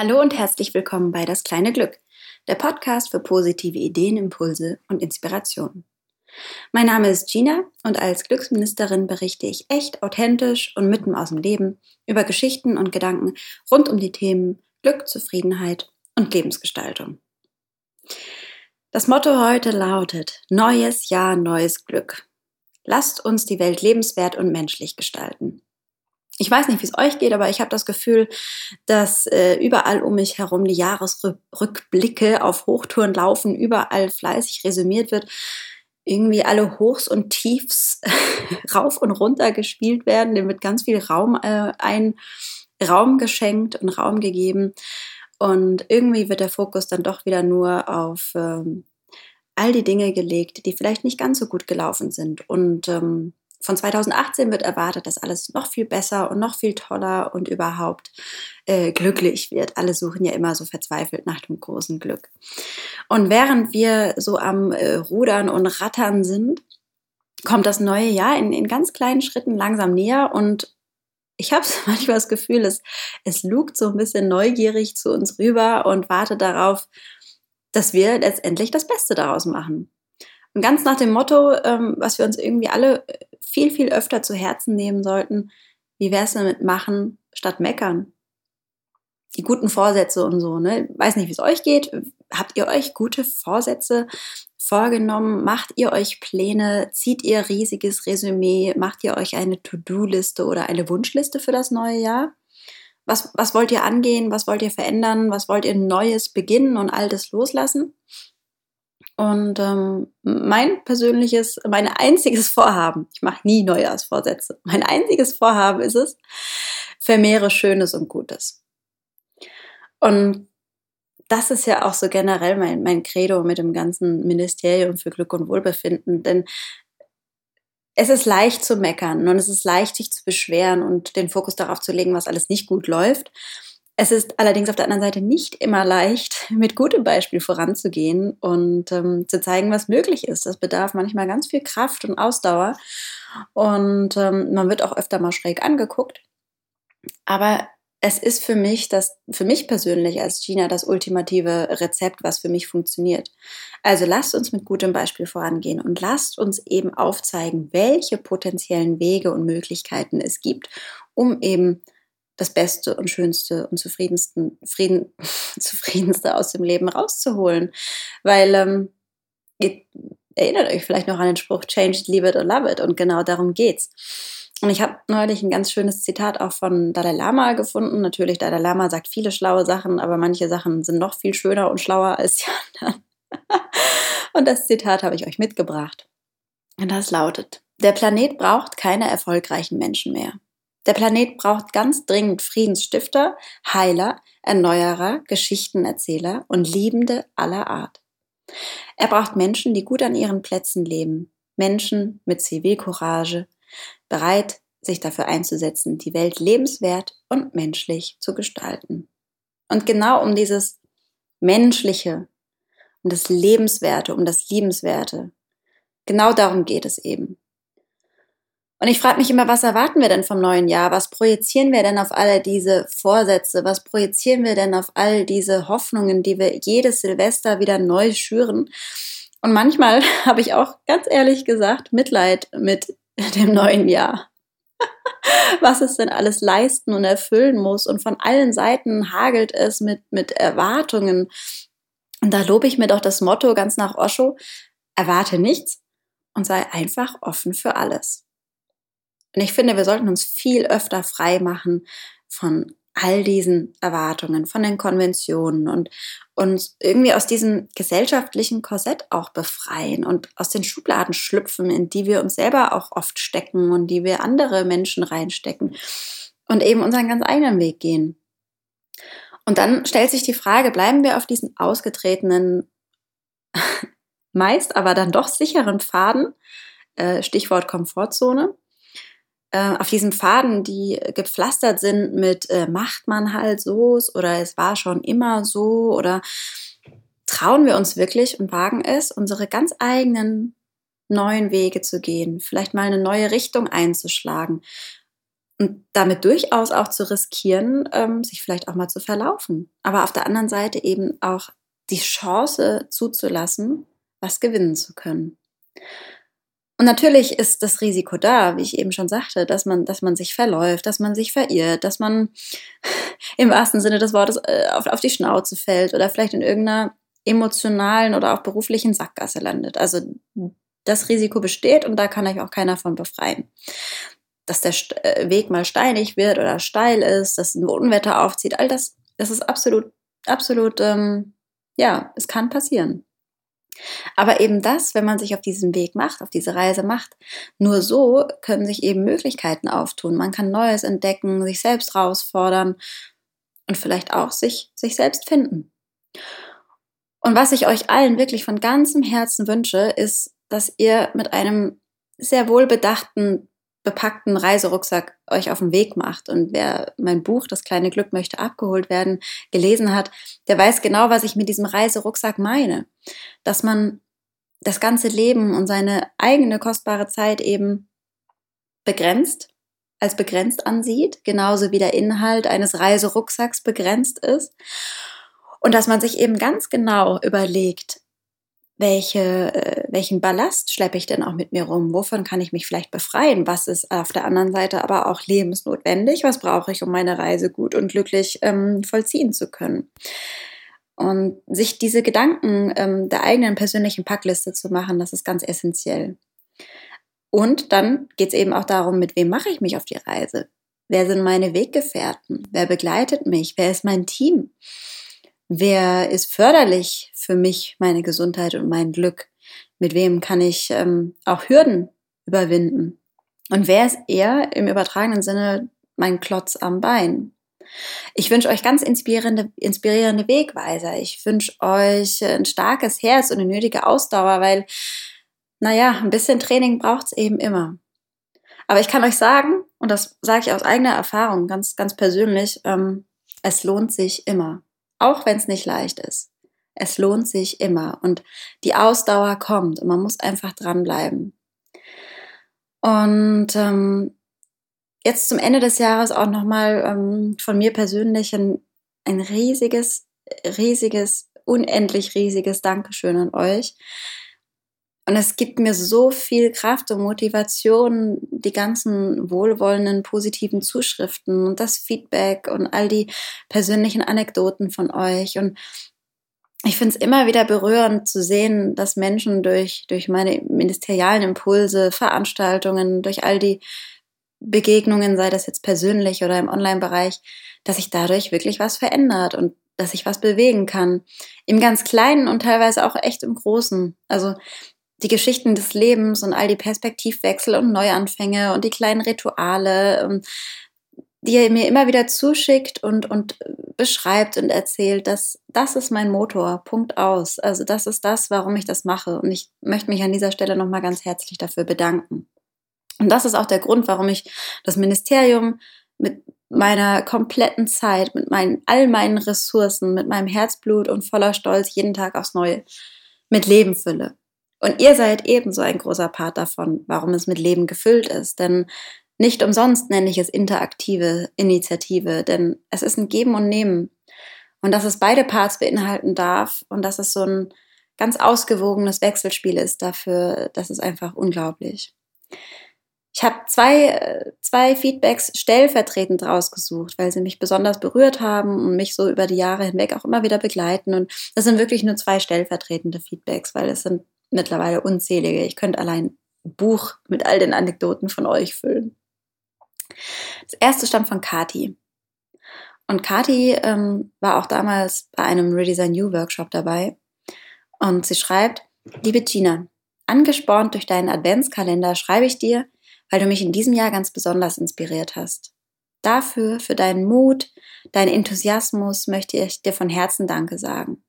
Hallo und herzlich willkommen bei Das kleine Glück, der Podcast für positive Ideen, Impulse und Inspirationen. Mein Name ist Gina und als Glücksministerin berichte ich echt authentisch und mitten aus dem Leben über Geschichten und Gedanken rund um die Themen Glück, Zufriedenheit und Lebensgestaltung. Das Motto heute lautet Neues Jahr, neues Glück. Lasst uns die Welt lebenswert und menschlich gestalten ich weiß nicht, wie es euch geht, aber ich habe das Gefühl, dass äh, überall um mich herum die Jahresrückblicke auf Hochtouren laufen, überall fleißig resümiert wird, irgendwie alle Hochs und Tiefs rauf und runter gespielt werden, dem wird ganz viel Raum äh, ein Raum geschenkt und Raum gegeben. Und irgendwie wird der Fokus dann doch wieder nur auf ähm, all die Dinge gelegt, die vielleicht nicht ganz so gut gelaufen sind. Und ähm, von 2018 wird erwartet, dass alles noch viel besser und noch viel toller und überhaupt äh, glücklich wird. Alle suchen ja immer so verzweifelt nach dem großen Glück. Und während wir so am äh, Rudern und Rattern sind, kommt das neue Jahr in, in ganz kleinen Schritten langsam näher und ich habe manchmal das Gefühl, es, es lugt so ein bisschen neugierig zu uns rüber und wartet darauf, dass wir letztendlich das Beste daraus machen. Und ganz nach dem Motto, ähm, was wir uns irgendwie alle äh, viel, viel öfter zu Herzen nehmen sollten, wie wäre es damit machen statt meckern? Die guten Vorsätze und so, ne? Weiß nicht, wie es euch geht. Habt ihr euch gute Vorsätze vorgenommen? Macht ihr euch Pläne? Zieht ihr riesiges Resümee? Macht ihr euch eine To-Do-Liste oder eine Wunschliste für das neue Jahr? Was, was wollt ihr angehen? Was wollt ihr verändern? Was wollt ihr Neues beginnen und Altes loslassen? Und ähm, mein persönliches, mein einziges Vorhaben, ich mache nie Neujahrsvorsätze, mein einziges Vorhaben ist es, vermehre Schönes und Gutes. Und das ist ja auch so generell mein, mein Credo mit dem ganzen Ministerium für Glück und Wohlbefinden, denn es ist leicht zu meckern und es ist leicht, sich zu beschweren und den Fokus darauf zu legen, was alles nicht gut läuft. Es ist allerdings auf der anderen Seite nicht immer leicht, mit gutem Beispiel voranzugehen und ähm, zu zeigen, was möglich ist. Das bedarf manchmal ganz viel Kraft und Ausdauer und ähm, man wird auch öfter mal schräg angeguckt. Aber es ist für mich das, für mich persönlich als Gina das ultimative Rezept, was für mich funktioniert. Also lasst uns mit gutem Beispiel vorangehen und lasst uns eben aufzeigen, welche potenziellen Wege und Möglichkeiten es gibt, um eben das Beste und Schönste und zufriedensten, Frieden, zufriedenste aus dem Leben rauszuholen. Weil ähm, ihr erinnert euch vielleicht noch an den Spruch Change it, leave it or love it. Und genau darum geht's. Und ich habe neulich ein ganz schönes Zitat auch von Dalai Lama gefunden. Natürlich, Dalai Lama sagt viele schlaue Sachen, aber manche Sachen sind noch viel schöner und schlauer als die anderen. und das Zitat habe ich euch mitgebracht. Und das lautet, der Planet braucht keine erfolgreichen Menschen mehr. Der Planet braucht ganz dringend Friedensstifter, Heiler, Erneuerer, Geschichtenerzähler und Liebende aller Art. Er braucht Menschen, die gut an ihren Plätzen leben, Menschen mit Zivilcourage, bereit, sich dafür einzusetzen, die Welt lebenswert und menschlich zu gestalten. Und genau um dieses Menschliche, um das Lebenswerte, um das Liebenswerte, genau darum geht es eben. Und ich frage mich immer, was erwarten wir denn vom neuen Jahr? Was projizieren wir denn auf alle diese Vorsätze? Was projizieren wir denn auf all diese Hoffnungen, die wir jedes Silvester wieder neu schüren? Und manchmal habe ich auch ganz ehrlich gesagt Mitleid mit dem neuen Jahr. was es denn alles leisten und erfüllen muss. Und von allen Seiten hagelt es mit, mit Erwartungen. Und da lobe ich mir doch das Motto ganz nach Osho, erwarte nichts und sei einfach offen für alles. Und ich finde, wir sollten uns viel öfter frei machen von all diesen Erwartungen, von den Konventionen und uns irgendwie aus diesem gesellschaftlichen Korsett auch befreien und aus den Schubladen schlüpfen, in die wir uns selber auch oft stecken und die wir andere Menschen reinstecken und eben unseren ganz eigenen Weg gehen. Und dann stellt sich die Frage, bleiben wir auf diesen ausgetretenen, meist aber dann doch sicheren Pfaden, äh, Stichwort Komfortzone, äh, auf diesem Faden, die gepflastert sind mit äh, macht man halt so oder es war schon immer so oder trauen wir uns wirklich und wagen es, unsere ganz eigenen neuen Wege zu gehen, vielleicht mal eine neue Richtung einzuschlagen. und damit durchaus auch zu riskieren, ähm, sich vielleicht auch mal zu verlaufen. Aber auf der anderen Seite eben auch die Chance zuzulassen, was gewinnen zu können. Und natürlich ist das Risiko da, wie ich eben schon sagte, dass man, dass man sich verläuft, dass man sich verirrt, dass man im wahrsten Sinne des Wortes äh, auf, auf die Schnauze fällt oder vielleicht in irgendeiner emotionalen oder auch beruflichen Sackgasse landet. Also das Risiko besteht und da kann euch auch keiner von befreien. Dass der äh, Weg mal steinig wird oder steil ist, dass ein Unwetter aufzieht, all das, das ist absolut, absolut, ähm, ja, es kann passieren. Aber eben das, wenn man sich auf diesen Weg macht, auf diese Reise macht, nur so können sich eben Möglichkeiten auftun. Man kann Neues entdecken, sich selbst herausfordern und vielleicht auch sich, sich selbst finden. Und was ich euch allen wirklich von ganzem Herzen wünsche, ist, dass ihr mit einem sehr wohlbedachten bepackten Reiserucksack euch auf den Weg macht. Und wer mein Buch Das kleine Glück möchte abgeholt werden gelesen hat, der weiß genau, was ich mit diesem Reiserucksack meine. Dass man das ganze Leben und seine eigene kostbare Zeit eben begrenzt, als begrenzt ansieht, genauso wie der Inhalt eines Reiserucksacks begrenzt ist. Und dass man sich eben ganz genau überlegt, welche, äh, welchen Ballast schleppe ich denn auch mit mir rum? Wovon kann ich mich vielleicht befreien? Was ist auf der anderen Seite aber auch lebensnotwendig? Was brauche ich, um meine Reise gut und glücklich ähm, vollziehen zu können? Und sich diese Gedanken ähm, der eigenen persönlichen Packliste zu machen, das ist ganz essentiell. Und dann geht es eben auch darum, mit wem mache ich mich auf die Reise? Wer sind meine Weggefährten? Wer begleitet mich? Wer ist mein Team? Wer ist förderlich für mich, meine Gesundheit und mein Glück? Mit wem kann ich ähm, auch Hürden überwinden? Und wer ist eher im übertragenen Sinne mein Klotz am Bein? Ich wünsche euch ganz inspirierende, inspirierende Wegweiser. Ich wünsche euch ein starkes Herz und eine nötige Ausdauer, weil, naja, ein bisschen Training braucht es eben immer. Aber ich kann euch sagen, und das sage ich aus eigener Erfahrung, ganz, ganz persönlich, ähm, es lohnt sich immer auch wenn es nicht leicht ist. Es lohnt sich immer und die Ausdauer kommt und man muss einfach dranbleiben. Und ähm, jetzt zum Ende des Jahres auch nochmal ähm, von mir persönlich ein, ein riesiges, riesiges, unendlich riesiges Dankeschön an euch. Und es gibt mir so viel Kraft und Motivation, die ganzen wohlwollenden, positiven Zuschriften und das Feedback und all die persönlichen Anekdoten von euch. Und ich finde es immer wieder berührend zu sehen, dass Menschen durch, durch meine ministerialen Impulse, Veranstaltungen, durch all die Begegnungen, sei das jetzt persönlich oder im Online-Bereich, dass sich dadurch wirklich was verändert und dass ich was bewegen kann. Im ganz Kleinen und teilweise auch echt im Großen. Also die Geschichten des Lebens und all die Perspektivwechsel und Neuanfänge und die kleinen Rituale, ähm, die er mir immer wieder zuschickt und, und beschreibt und erzählt, dass das ist mein Motor, Punkt aus. Also das ist das, warum ich das mache. Und ich möchte mich an dieser Stelle nochmal ganz herzlich dafür bedanken. Und das ist auch der Grund, warum ich das Ministerium mit meiner kompletten Zeit, mit meinen, all meinen Ressourcen, mit meinem Herzblut und voller Stolz jeden Tag aufs Neue mit Leben fülle. Und ihr seid ebenso ein großer Part davon, warum es mit Leben gefüllt ist. Denn nicht umsonst nenne ich es interaktive Initiative, denn es ist ein Geben und Nehmen. Und dass es beide Parts beinhalten darf und dass es so ein ganz ausgewogenes Wechselspiel ist, dafür, das ist einfach unglaublich. Ich habe zwei, zwei Feedbacks stellvertretend rausgesucht, weil sie mich besonders berührt haben und mich so über die Jahre hinweg auch immer wieder begleiten. Und das sind wirklich nur zwei stellvertretende Feedbacks, weil es sind mittlerweile unzählige. Ich könnte allein ein Buch mit all den Anekdoten von euch füllen. Das erste stammt von Kati. Und Kati ähm, war auch damals bei einem Redesign You Workshop dabei. Und sie schreibt, liebe Gina, angespornt durch deinen Adventskalender schreibe ich dir, weil du mich in diesem Jahr ganz besonders inspiriert hast. Dafür, für deinen Mut, deinen Enthusiasmus möchte ich dir von Herzen Danke sagen.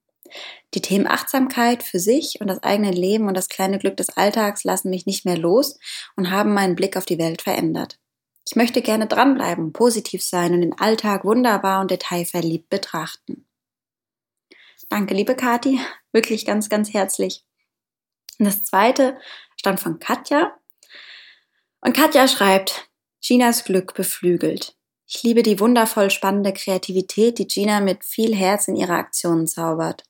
Die Themen Achtsamkeit für sich und das eigene Leben und das kleine Glück des Alltags lassen mich nicht mehr los und haben meinen Blick auf die Welt verändert. Ich möchte gerne dranbleiben, positiv sein und den Alltag wunderbar und detailverliebt betrachten. Danke, liebe Kathi, wirklich ganz, ganz herzlich. Und das zweite stammt von Katja. Und Katja schreibt, Ginas Glück beflügelt. Ich liebe die wundervoll spannende Kreativität, die Gina mit viel Herz in ihre Aktionen zaubert.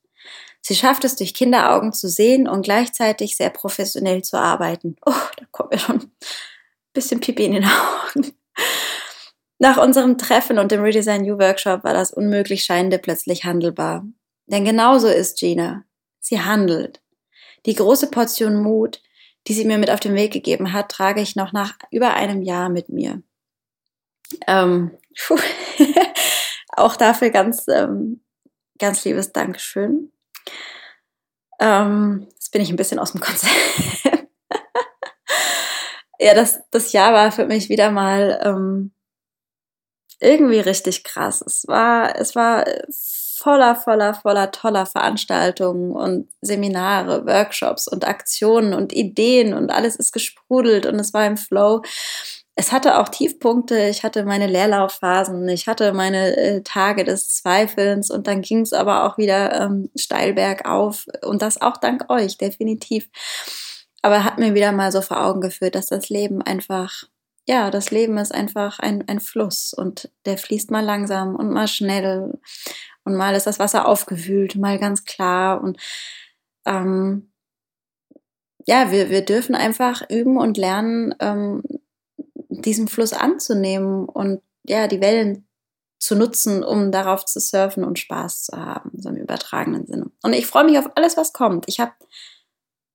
Sie schafft es durch Kinderaugen zu sehen und gleichzeitig sehr professionell zu arbeiten. Oh, da kommt mir schon bisschen Pipi in den Augen. Nach unserem Treffen und dem Redesign You Workshop war das unmöglich Scheinende plötzlich handelbar. Denn genauso ist Gina. Sie handelt. Die große Portion Mut, die sie mir mit auf den Weg gegeben hat, trage ich noch nach über einem Jahr mit mir. Ähm, auch dafür ganz, ähm, ganz liebes Dankeschön. Ähm, jetzt bin ich ein bisschen aus dem Konzept. Ja, das, das Jahr war für mich wieder mal ähm, irgendwie richtig krass. Es war, es war voller, voller, voller toller Veranstaltungen und Seminare, Workshops und Aktionen und Ideen und alles ist gesprudelt und es war im Flow. Es hatte auch Tiefpunkte, ich hatte meine Leerlaufphasen, ich hatte meine äh, Tage des Zweifelns und dann ging es aber auch wieder ähm, steil bergauf und das auch dank euch, definitiv. Aber hat mir wieder mal so vor Augen geführt, dass das Leben einfach ja, das Leben ist einfach ein, ein Fluss und der fließt mal langsam und mal schnell und mal ist das Wasser aufgewühlt, mal ganz klar und ähm, ja, wir, wir dürfen einfach üben und lernen, ähm, diesen Fluss anzunehmen und ja, die Wellen zu nutzen, um darauf zu surfen und Spaß zu haben, so im übertragenen Sinne. Und ich freue mich auf alles, was kommt. Ich habe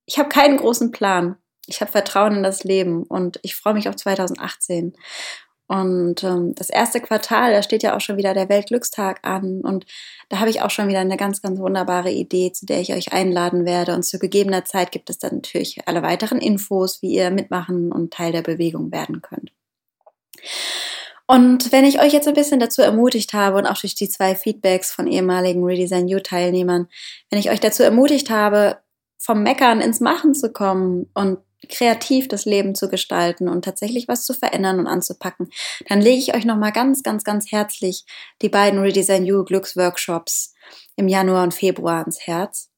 ich hab keinen großen Plan ich habe Vertrauen in das Leben und ich freue mich auf 2018. Und ähm, das erste Quartal, da steht ja auch schon wieder der Weltglückstag an. Und da habe ich auch schon wieder eine ganz, ganz wunderbare Idee, zu der ich euch einladen werde. Und zu gegebener Zeit gibt es dann natürlich alle weiteren Infos, wie ihr mitmachen und Teil der Bewegung werden könnt. Und wenn ich euch jetzt ein bisschen dazu ermutigt habe und auch durch die zwei Feedbacks von ehemaligen Redesign You Teilnehmern, wenn ich euch dazu ermutigt habe, vom Meckern ins Machen zu kommen und kreativ das Leben zu gestalten und tatsächlich was zu verändern und anzupacken, dann lege ich euch nochmal ganz, ganz, ganz herzlich die beiden Redesign You Glücksworkshops im Januar und Februar ans Herz.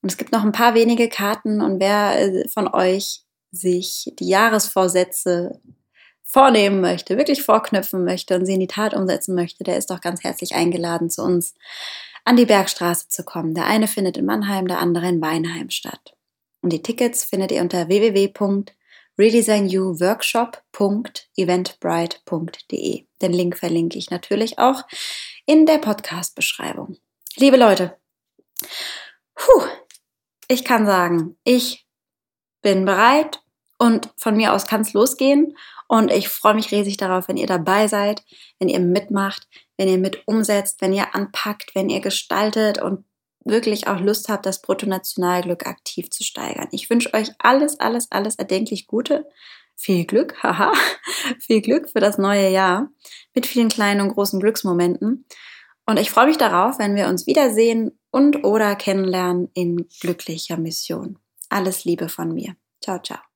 Und es gibt noch ein paar wenige Karten und wer äh, von euch sich die Jahresvorsätze vornehmen möchte, wirklich vorknüpfen möchte und sie in die Tat umsetzen möchte, der ist doch ganz herzlich eingeladen, zu uns an die Bergstraße zu kommen. Der eine findet in Mannheim, der andere in Weinheim statt. Und die Tickets findet ihr unter www.redesignyourworkshop.eventbrite.de. Den Link verlinke ich natürlich auch in der Podcast-Beschreibung. Liebe Leute, puh, ich kann sagen, ich bin bereit und von mir aus kann es losgehen. Und ich freue mich riesig darauf, wenn ihr dabei seid, wenn ihr mitmacht, wenn ihr mit umsetzt, wenn ihr anpackt, wenn ihr gestaltet und wirklich auch Lust habt, das Bruttonationalglück aktiv zu steigern. Ich wünsche euch alles, alles, alles erdenklich Gute. Viel Glück, haha, viel Glück für das neue Jahr mit vielen kleinen und großen Glücksmomenten. Und ich freue mich darauf, wenn wir uns wiedersehen und oder kennenlernen in glücklicher Mission. Alles Liebe von mir. Ciao, ciao.